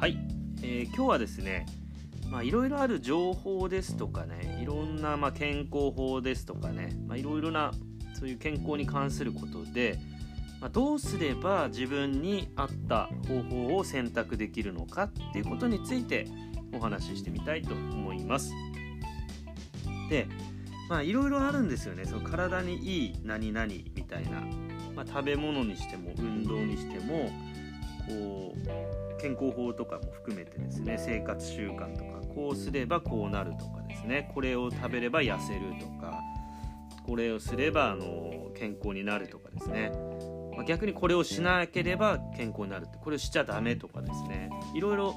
はい、えー、今日はですねいろいろある情報ですとかねいろんなま健康法ですとかねいろいろなそういう健康に関することで、まあ、どうすれば自分に合った方法を選択できるのかっていうことについてお話ししてみたいと思います。でまあいろいろあるんですよね。その体にいい何々みたいな、まあ、食べ物にしても運動にしてもこう健康法とかも含めてですね生活習慣とかこうすればこうなるとかですねこれを食べれば痩せるとかこれをすればあの健康になるとかですね、まあ、逆にこれをしなければ健康になるってこれをしちゃダメとかですね。いろいろ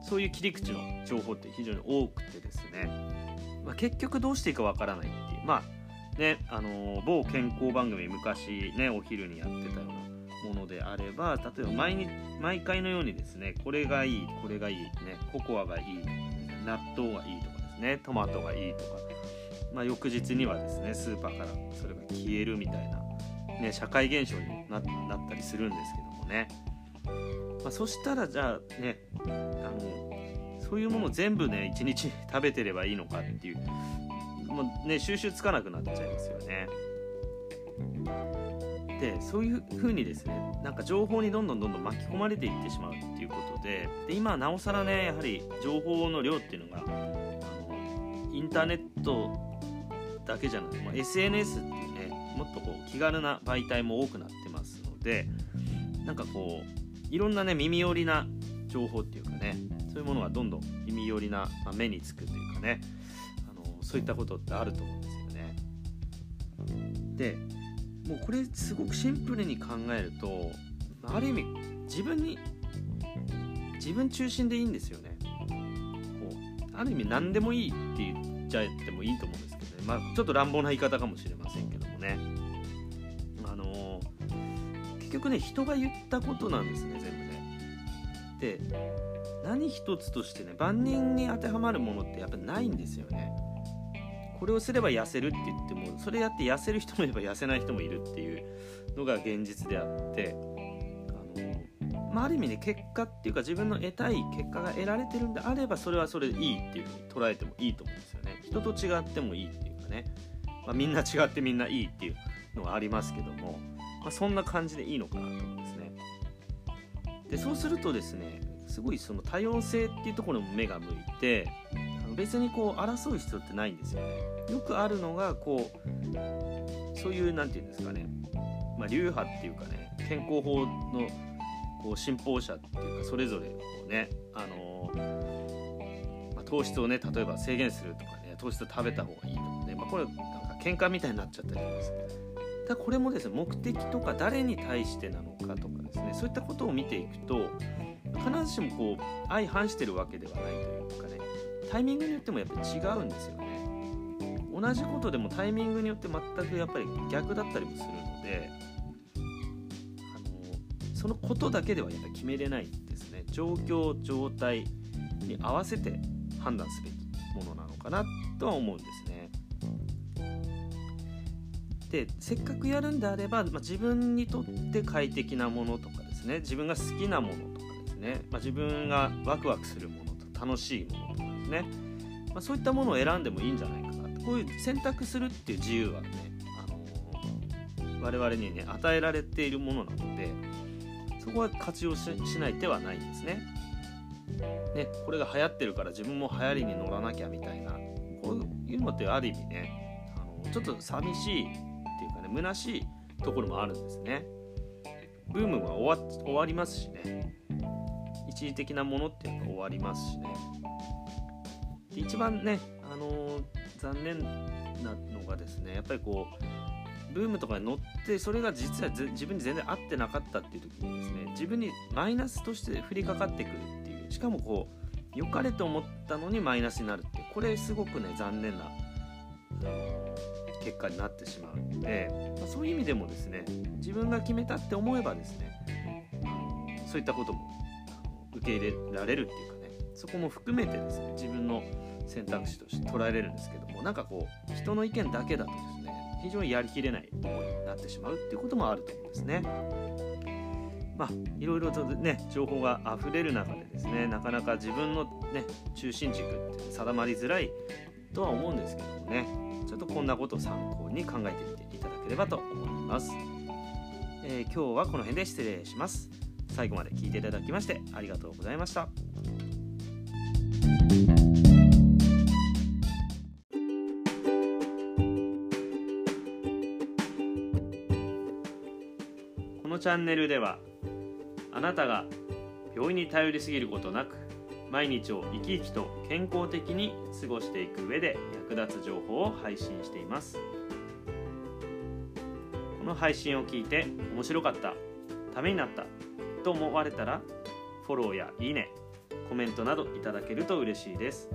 そういう切り口の情報って非常に多くてですね、まあ、結局どうしていいかわからないっていう。まあねあの某健康番組昔ねお昼にやってたようなものであれば例えば毎日毎回のようにですねこれがいいこれがいい、ね、ココアがいい納豆がいいとかですねトマトがいいとか、まあ、翌日にはですねスーパーからそれが消えるみたいな、ね、社会現象になったりするんですけどもね、まあ、そしたらじゃあねあのそういうもの全部ね1日食べてればいいのかっていうもうね収集つかなくなっちゃいますよね。でそういう風にですねなんか情報にどんどんどんどん巻き込まれていってしまうっていうことでで今なおさらねやはり情報の量っていうのがあのインターネットだけじゃなくて、ま、SNS っていうねもっとこう気軽な媒体も多くなってますのでなんかこういろんなね耳寄りな情報っていうかねそういうものがどんどん耳寄りな、まあ、目につくというかねあのそういったことってあると思うんですよね。でもうこれすごくシンプルに考えるとある意味自分に自分中心でいいんですよね。こうある意味何でもいいって言っちゃってもいいと思うんですけどね。まあちょっと乱暴な言い方かもしれませんけどもね。あのー、結局ね人が言ったことなんですね全部ね。で何一つとしてね万人に当てはまるものってやっぱないんですよね。これをすれば痩せるって言ってもそれやって痩せる人もいれば痩せない人もいるっていうのが現実であってあの、まあ、ある意味ね結果っていうか自分の得たい結果が得られてるんであればそれはそれでいいっていうふうに捉えてもいいと思うんですよね。人と違ってもいいっていうかね、まあ、みんな違ってみんないいっていうのがありますけども、まあ、そんな感じでいいのかなと思うんですね。でそうするとですねすごいその多様性っていうところも目が向いて別にこう争う必要ってないんですよ。ねよくあるのがこうそういう何て言うんですかね、まあ、流派っていうかね健康法のこう信奉者っていうかそれぞれこうねあのー、まあ、糖質をね例えば制限するとかね糖質を食べた方がいいとかね、まあ、これなんか喧嘩みたいになっちゃったりとかですねだこれもですね目的とか誰に対してなのかとかですねそういったことを見ていくと必ずしもこう相反してるわけではないというかねタイミングによってもやっぱり違うんですよね。同じことでもタイミングによって全くやっぱり逆だったりもするのであのそのことだけではやっぱり決めれないですね。状況状態に合わせて判断すべきものなのかなとは思うんですね。でせっかくやるんであれば、まあ、自分にとって快適なものとかですね。自分が好きなものとかですね、まあ、自分がワクワクするものと楽しいものとか。ね、まあ、そういったものを選んでもいいんじゃないかなこういう選択するっていう自由はね、あのー、我々にね与えられているものなのでそこは活用しない手はないんですね。ねこれが流行ってるから自分も流行りに乗らなきゃみたいなこういうのってある意味ねあのちょっと寂しいっていうかね虚しいところもあるんですね。ブームは終わりますしね一時的なものっていうのが終わりますしね一番ね、あのー、残念なのがですねやっぱりこうブームとかに乗ってそれが実は自分に全然合ってなかったっていう時にですね自分にマイナスとして降りかかってくるっていうしかもこう良かれと思ったのにマイナスになるってこれすごくね残念な、結果になってしまうので、まあ、そういう意味でもですね自分が決めたって思えばですねそういったことも受け入れられるっていうかそこも含めてですね自分の選択肢として捉えれるんですけどもなんかこう人の意見だけだとですね非常にやりきれないものになってしまうっていうこともあると思うんですね。まあいろいろとね情報が溢れる中でですねなかなか自分のね中心軸って定まりづらいとは思うんですけどもねちょっとこんなことを参考に考えてみていただければと思います、えー、今日はこの辺で失礼します。最後まで聞いていただきましてありがとうございました。このチャンネルではあなたが病院に頼りすぎることなく毎日を生き生きと健康的に過ごしていく上で役立つ情報を配信しています。この配信を聞いて面白かったためになったと思われたらフォローやいいねコメントなどいただけると嬉しいです。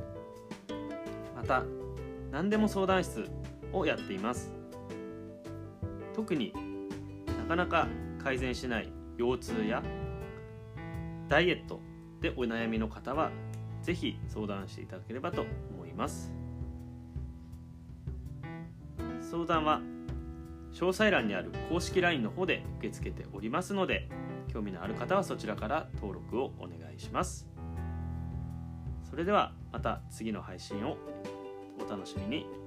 また何でも相談室をやっています。特になかなか改善しない腰痛やダイエットでお悩みの方は是非相談していただければと思います。相談は詳細欄にある公式 LINE の方で受け付けておりますので興味のある方はそちらから登録をお願いします。それではまた次の配信をお楽しみに。